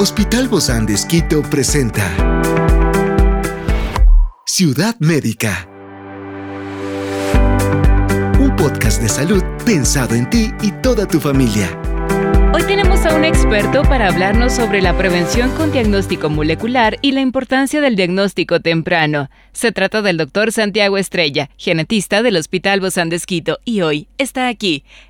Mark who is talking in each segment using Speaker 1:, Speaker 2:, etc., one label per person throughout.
Speaker 1: Hospital Bozán de Esquito presenta Ciudad Médica. Un podcast de salud pensado en ti y toda tu familia.
Speaker 2: Hoy tenemos a un experto para hablarnos sobre la prevención con diagnóstico molecular y la importancia del diagnóstico temprano. Se trata del doctor Santiago Estrella, genetista del Hospital Bozán de Esquito, y hoy está aquí,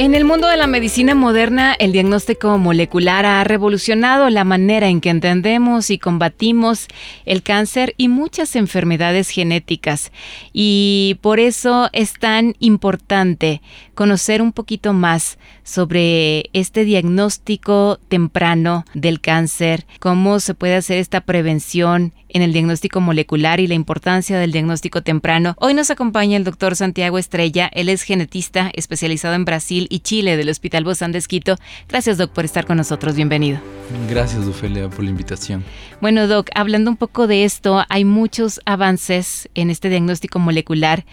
Speaker 2: En el mundo de la medicina moderna, el diagnóstico molecular ha revolucionado la manera en que entendemos y combatimos el cáncer y muchas enfermedades genéticas. Y por eso es tan importante conocer un poquito más sobre este diagnóstico temprano del cáncer, cómo se puede hacer esta prevención en el diagnóstico molecular y la importancia del diagnóstico temprano. Hoy nos acompaña el doctor Santiago Estrella. Él es genetista especializado en Brasil y Chile del Hospital Bozán de Esquito. Gracias, Doc, por estar con nosotros. Bienvenido.
Speaker 3: Gracias, Ofelia, por la invitación.
Speaker 2: Bueno, Doc, hablando un poco de esto, hay muchos avances en este diagnóstico molecular.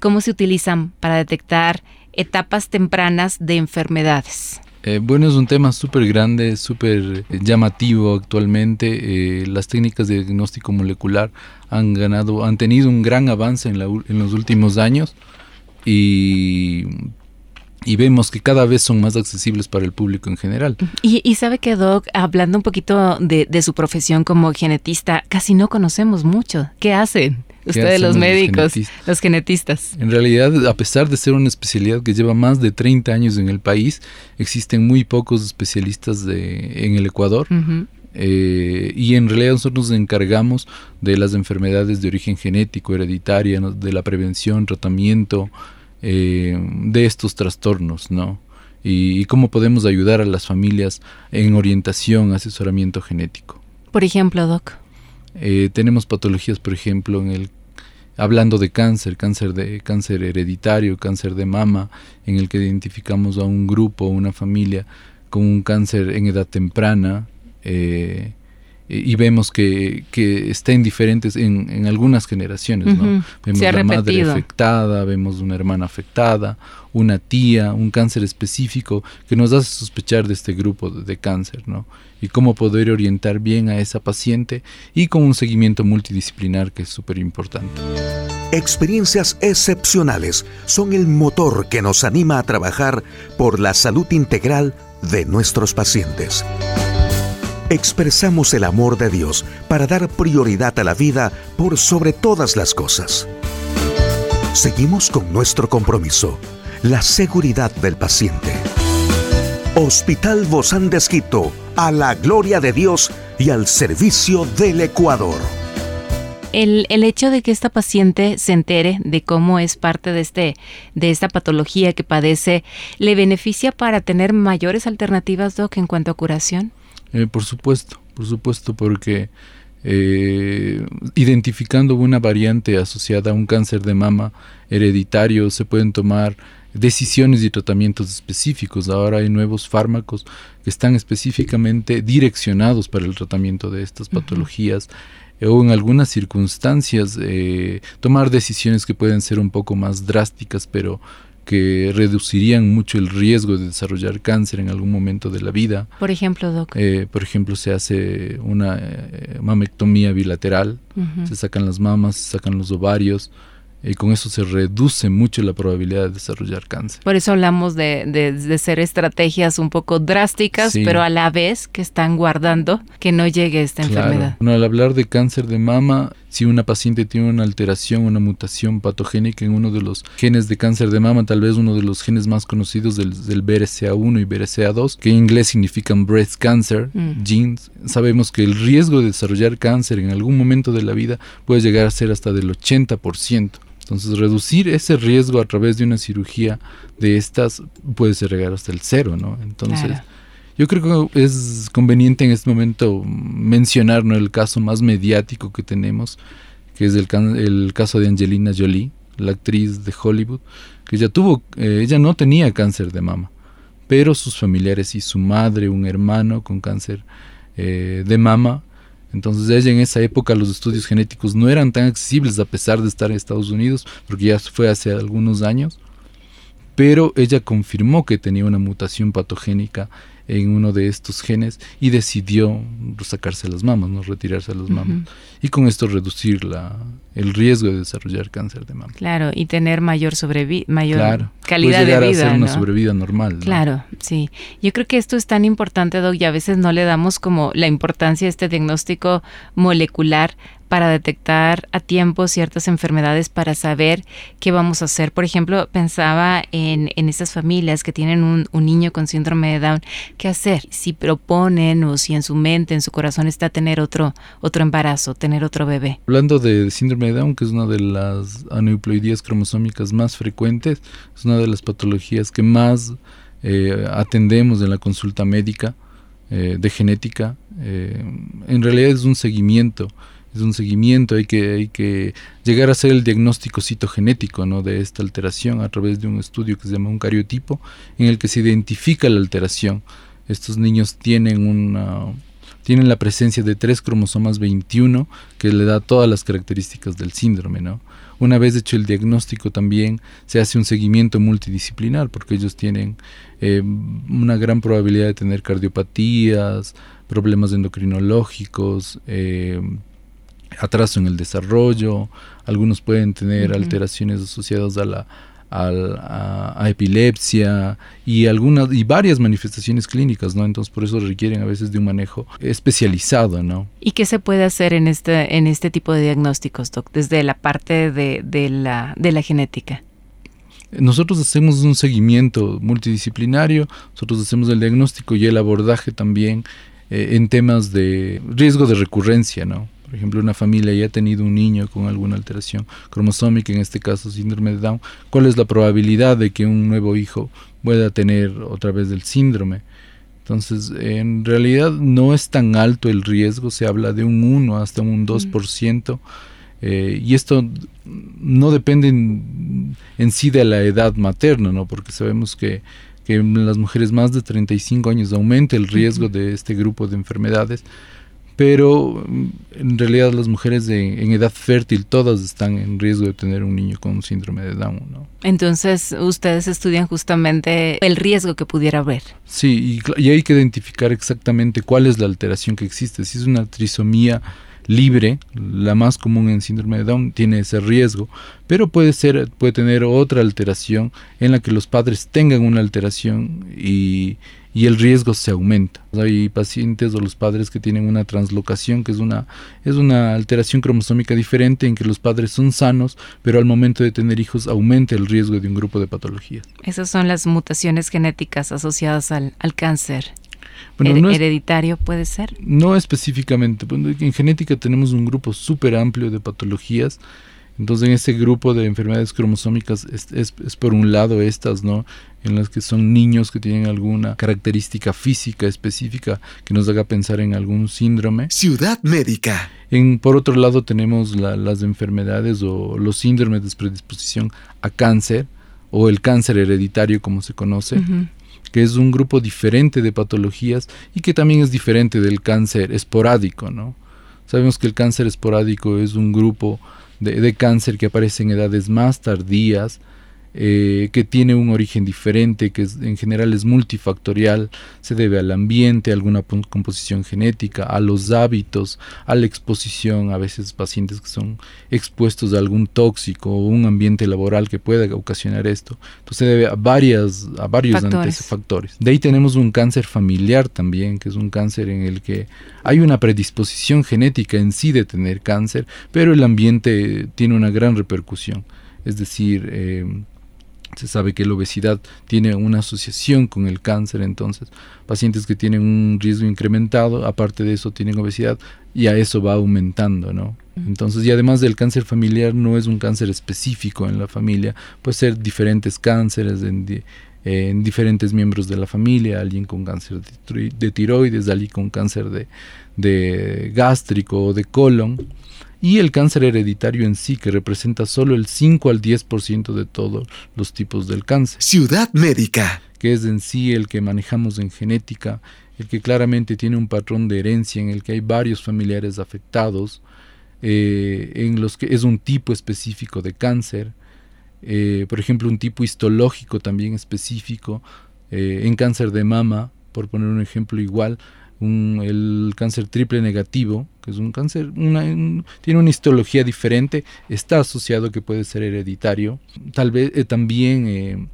Speaker 2: ¿Cómo se utilizan para detectar etapas tempranas de enfermedades?
Speaker 3: Eh, bueno, es un tema súper grande, súper llamativo actualmente. Eh, las técnicas de diagnóstico molecular han ganado, han tenido un gran avance en, los últimos años y, vemos que cada vez son más accesibles para el público en general.
Speaker 2: Y, sabe que Doc, hablando un poquito de, de su profesión como genetista, casi no conocemos mucho. ¿Qué hacen? Ustedes los médicos, los genetistas.
Speaker 3: En realidad, a pesar de ser una especialidad que lleva más de 30 años en el país, existen muy pocos especialistas de, en el Ecuador. Eh, y en realidad nosotros nos encargamos de las enfermedades de origen genético, hereditaria, de la prevención, tratamiento eh, de estos trastornos, ¿no? Y, y cómo podemos ayudar a las familias en orientación, asesoramiento genético.
Speaker 2: Por ejemplo, Doc.
Speaker 3: Eh, tenemos patologías, por ejemplo, en el hablando de cáncer, cáncer de cáncer hereditario, cáncer de mama, en el que identificamos a un grupo, una familia con un cáncer en edad temprana. Eh, y vemos que, que está en diferentes, en, en algunas generaciones, ¿no? Vemos la madre afectada, vemos una hermana afectada, una tía, un cáncer específico que nos hace sospechar de este grupo de, cáncer, ¿no? Y cómo poder orientar bien a esa paciente y con un seguimiento multidisciplinar que es súper importante.
Speaker 1: Experiencias excepcionales son el motor que nos anima a trabajar por la salud integral de nuestros pacientes expresamos el amor de Dios para dar prioridad a la vida por sobre todas las cosas. Seguimos con nuestro compromiso, la seguridad del paciente. Hospital Bozán de Esquito, a la gloria de Dios y al servicio del Ecuador.
Speaker 2: El, el, hecho de que esta paciente se entere de cómo es parte de, este, de esta patología que padece, ¿le beneficia para tener mayores alternativas, Doc, en cuanto a curación?
Speaker 3: Eh, por supuesto, por supuesto, porque eh, identificando una variante asociada a un cáncer de mama hereditario se pueden tomar decisiones y tratamientos específicos. Ahora hay nuevos fármacos que están específicamente direccionados para el tratamiento de estas patologías. o en algunas circunstancias eh, tomar decisiones que pueden ser un poco más drásticas, pero que reducirían mucho el riesgo de desarrollar cáncer en algún momento de la vida.
Speaker 2: Por ejemplo, Doc.
Speaker 3: Eh, por ejemplo, se hace una eh, mamectomía bilateral, se sacan las mamas, se sacan los ovarios, y con eso se reduce mucho la probabilidad de desarrollar cáncer.
Speaker 2: Por eso hablamos de, de, ser estrategias un poco drásticas, pero a la vez que están guardando que no llegue esta enfermedad.
Speaker 3: Bueno, al hablar de cáncer de mama, si una paciente tiene una alteración, una mutación patogénica en uno de los genes de cáncer de mama, tal vez uno de los genes más conocidos del, del BRCA1 y BRCA2, que en inglés significan breast cancer mm. genes, sabemos que el riesgo de desarrollar cáncer en algún momento de la vida puede llegar a ser hasta del 80%. Entonces, reducir ese riesgo a través de una cirugía de estas puede ser llegar hasta el cero, ¿no? Entonces, yo creo que es conveniente en este momento mencionar el caso más mediático que tenemos, que es el, el, caso de Angelina Jolie, la actriz de Hollywood, que ella tuvo, eh, ella no tenía cáncer de mama, pero sus familiares y su madre, un hermano con cáncer eh, de mama. Entonces ella en esa época los estudios genéticos no eran tan accesibles a pesar de estar en Estados Unidos, porque ya fue hace algunos años, pero ella confirmó que tenía una mutación patogénica en uno de estos genes y decidió sacarse las mamas, no retirarse las mamas. Y con esto reducir la, el riesgo de desarrollar cáncer de mama.
Speaker 2: Claro, y tener mayor mayor
Speaker 3: claro,
Speaker 2: calidad
Speaker 3: llegar
Speaker 2: de vida.
Speaker 3: A ser una
Speaker 2: ¿no?
Speaker 3: sobrevida normal. ¿no?
Speaker 2: Claro, sí. Yo creo que esto es tan importante, Doc, y a veces no le damos como la importancia a este diagnóstico molecular para detectar a tiempo ciertas enfermedades, para saber qué vamos a hacer. Por ejemplo, pensaba en, en estas familias que tienen un, un, niño con síndrome de Down, ¿qué hacer? Si proponen o si en su mente, en su corazón está tener otro, otro embarazo, tener otro bebé.
Speaker 3: Hablando de síndrome de Down, que es una de las aneuploidías cromosómicas más frecuentes, es una de las patologías que más eh, atendemos en la consulta médica eh, de genética. Eh, en realidad es un seguimiento es un seguimiento, hay que, hay que llegar a hacer el diagnóstico citogenético ¿no? de esta alteración a través de un estudio que se llama un cariotipo, en el que se identifica la alteración. Estos niños tienen una tienen la presencia de tres cromosomas 21 que le da todas las características del síndrome, ¿no? Una vez hecho el diagnóstico también se hace un seguimiento multidisciplinar porque ellos tienen eh, una gran probabilidad de tener cardiopatías, problemas endocrinológicos, eh, atraso en el desarrollo, algunos pueden tener uh -huh. alteraciones asociadas a la a, a, a, epilepsia y algunas y varias manifestaciones clínicas, ¿no? Entonces por eso requieren a veces de un manejo especializado, ¿no?
Speaker 2: ¿Y qué se puede hacer en este en este tipo de diagnósticos, doc, desde la parte de, de la de la genética?
Speaker 3: Nosotros hacemos un seguimiento multidisciplinario, nosotros hacemos el diagnóstico y el abordaje también eh, en temas de riesgo de recurrencia, ¿no? Por ejemplo, una familia ya ha tenido un niño con alguna alteración cromosómica, en este caso síndrome de Down, ¿cuál es la probabilidad de que un nuevo hijo pueda tener otra vez el síndrome? Entonces, en realidad no es tan alto el riesgo, se habla de un 1 hasta un 2%, eh, y esto no depende en, en, sí de la edad materna, ¿no? porque sabemos que, que en las mujeres más de 35 años aumenta el riesgo de este grupo de enfermedades, pero en realidad las mujeres de, en edad fértil todas están en riesgo de tener un niño con síndrome de Down. ¿no?
Speaker 2: Entonces ustedes estudian justamente el riesgo que pudiera haber.
Speaker 3: Sí, y, y, hay que identificar exactamente cuál es la alteración que existe. Si es una trisomía libre, la más común en síndrome de Down, tiene ese riesgo, pero puede ser, puede tener otra alteración en la que los padres tengan una alteración y y el riesgo se aumenta. Hay pacientes o los padres que tienen una translocación, que es una, es una alteración cromosómica diferente en que los padres son sanos, pero al momento de tener hijos aumenta el riesgo de un grupo de patologías.
Speaker 2: Esas son las mutaciones genéticas asociadas al, al cáncer. Bueno, no es, ¿Hereditario puede ser?
Speaker 3: No específicamente. En genética tenemos un grupo súper amplio de patologías. Entonces, en ese grupo de enfermedades cromosómicas es, es, es, por un lado estas, ¿no? En las que son niños que tienen alguna característica física específica que nos haga pensar en algún síndrome.
Speaker 1: Ciudad médica.
Speaker 3: En, por otro lado, tenemos la, las enfermedades o los síndromes de predisposición a cáncer o el cáncer hereditario, como se conoce. Uh -huh que es un grupo diferente de patologías y que también es diferente del cáncer esporádico, ¿no? Sabemos que el cáncer esporádico es un grupo de, de cáncer que aparece en edades más tardías, eh, que tiene un origen diferente, que es, en general es multifactorial, se debe al ambiente, a alguna composición genética, a los hábitos, a la exposición, a veces pacientes que son expuestos a algún tóxico o un ambiente laboral que pueda ocasionar esto. Entonces se debe a, varias, a varios factores. factores. De ahí tenemos un cáncer familiar también, que es un cáncer en el que hay una predisposición genética en sí de tener cáncer, pero el ambiente tiene una gran repercusión. Es decir, eh, se sabe que la obesidad tiene una asociación con el cáncer, entonces pacientes que tienen un riesgo incrementado, aparte de eso tienen obesidad y a eso va aumentando, ¿no? Entonces, y además del cáncer familiar no es un cáncer específico en la familia, puede ser diferentes cánceres en, en diferentes miembros de la familia, alguien con cáncer de tiroides, alguien con cáncer de, de gástrico o de colon y el cáncer hereditario en sí, que representa solo el 5 al 10% de todos los tipos del cáncer.
Speaker 1: Ciudad Médica.
Speaker 3: Que es en sí el que manejamos en genética, el que claramente tiene un patrón de herencia en el que hay varios familiares afectados, eh, en los que es un tipo específico de cáncer, eh, por ejemplo un tipo histológico también específico, eh, en cáncer de mama, por poner un ejemplo igual, el cáncer triple negativo, que es un cáncer, tiene una histología diferente, está asociado que puede ser hereditario. Tal vez también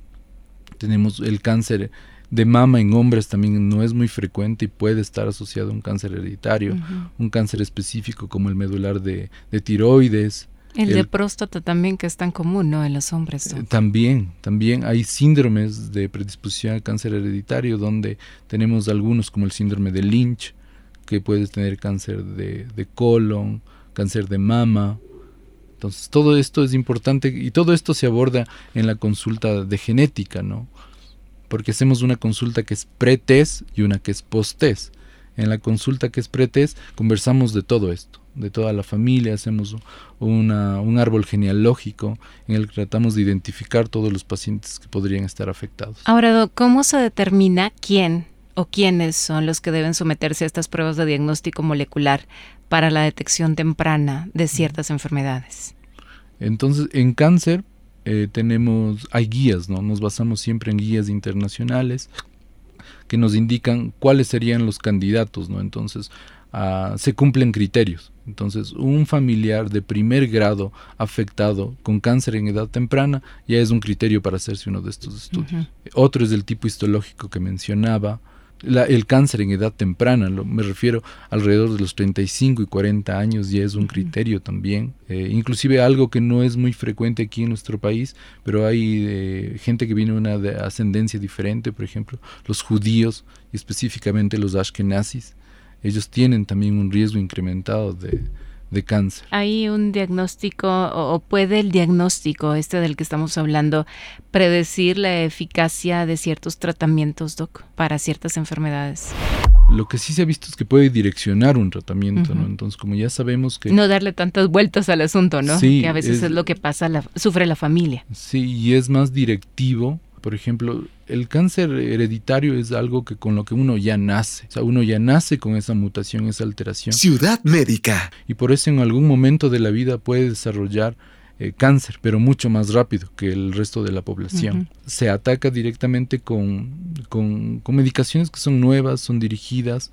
Speaker 3: tenemos el cáncer de mama en hombres también no es muy frecuente y puede estar asociado a un cáncer hereditario, un cáncer específico como el medular de, tiroides.
Speaker 2: El, de próstata también que es tan común, ¿no? En los hombres.
Speaker 3: Eh, también, también hay síndromes de predisposición al cáncer hereditario donde tenemos algunos como el síndrome de Lynch, que puede tener cáncer de, de colon, cáncer de mama, entonces, todo esto es importante y todo esto se aborda en la consulta de genética, ¿no? porque hacemos una consulta que es pre-test y una que es post-test. En la consulta que es pre-test conversamos de todo esto, de toda la familia, hacemos un árbol genealógico en el que tratamos de identificar todos los pacientes que podrían estar afectados.
Speaker 2: Ahora, ¿cómo se determina quién o quiénes son los que deben someterse a estas pruebas de diagnóstico molecular para la detección temprana de ciertas enfermedades?
Speaker 3: Entonces, en cáncer eh, tenemos, hay guías, ¿no? Nos basamos siempre en guías internacionales que nos indican cuáles serían los candidatos, ¿no? Entonces, ah, se cumplen criterios. Entonces, un familiar de primer grado afectado con cáncer en edad temprana ya es un criterio para hacerse uno de estos estudios. Otro es del tipo histológico que mencionaba, el cáncer en edad temprana, me refiero alrededor de los 35 y 40 años, ya es un criterio también. Eh, inclusive algo que no es muy frecuente aquí en nuestro país, pero hay eh, gente que viene de una ascendencia diferente, por ejemplo, los judíos y específicamente los ashkenazis. Ellos tienen también un riesgo incrementado de, de cáncer.
Speaker 2: ¿Hay un diagnóstico o, puede el diagnóstico, este del que estamos hablando, predecir la eficacia de ciertos tratamientos, Doc, para ciertas enfermedades?
Speaker 3: Lo que sí se ha visto es que puede direccionar un tratamiento, ¿no? Entonces, como ya sabemos que...
Speaker 2: No darle tantas vueltas al asunto, ¿no? Sí, que a veces es, lo que pasa, sufre la familia.
Speaker 3: Sí, y es más directivo por ejemplo, el cáncer hereditario es algo que con lo que uno ya nace. O sea, uno ya nace con esa mutación, esa alteración.
Speaker 1: Ciudad médica.
Speaker 3: Y por eso en algún momento de la vida puede desarrollar eh, cáncer, pero mucho más rápido que el resto de la población. Se ataca directamente con, con, medicaciones que son nuevas, son dirigidas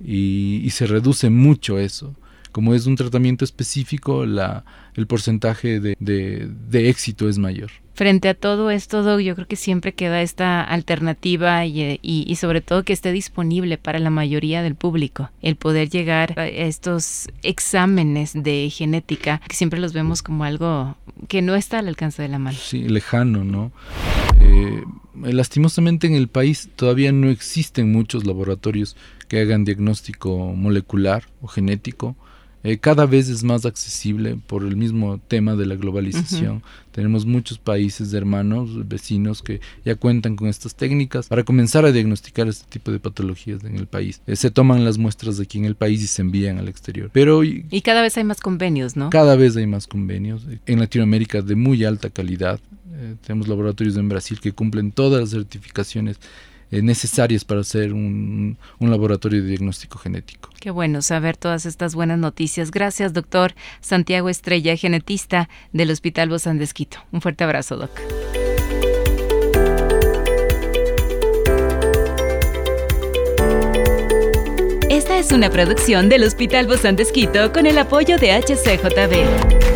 Speaker 3: y, se reduce mucho eso como es un tratamiento específico, la, el porcentaje de, de éxito es mayor
Speaker 2: frente a todo esto, yo creo que siempre queda esta alternativa y, y, sobre todo que esté disponible para la mayoría del público, el poder llegar a estos exámenes de genética, que siempre los vemos como algo que no está al alcance de la mano.
Speaker 3: Sí, lejano, ¿no? Eh, lastimosamente en el país todavía no existen muchos laboratorios que hagan diagnóstico molecular o genético eh, cada vez es más accesible por el mismo tema de la globalización. Tenemos muchos países hermanos, vecinos que ya cuentan con estas técnicas para comenzar a diagnosticar este tipo de patologías en el país. Eh, se toman las muestras de aquí en el país y se envían al exterior. Pero
Speaker 2: y, cada vez hay más convenios, ¿no?
Speaker 3: Cada vez hay más convenios. En Latinoamérica de muy alta calidad. Eh, tenemos laboratorios en Brasil que cumplen todas las certificaciones eh, necesarias para hacer un, laboratorio de diagnóstico genético.
Speaker 2: Qué bueno saber todas estas buenas noticias. Gracias, doctor Santiago Estrella, genetista del Hospital de Un fuerte abrazo, doc. Esta es una producción del Hospital de con el apoyo de HCJB.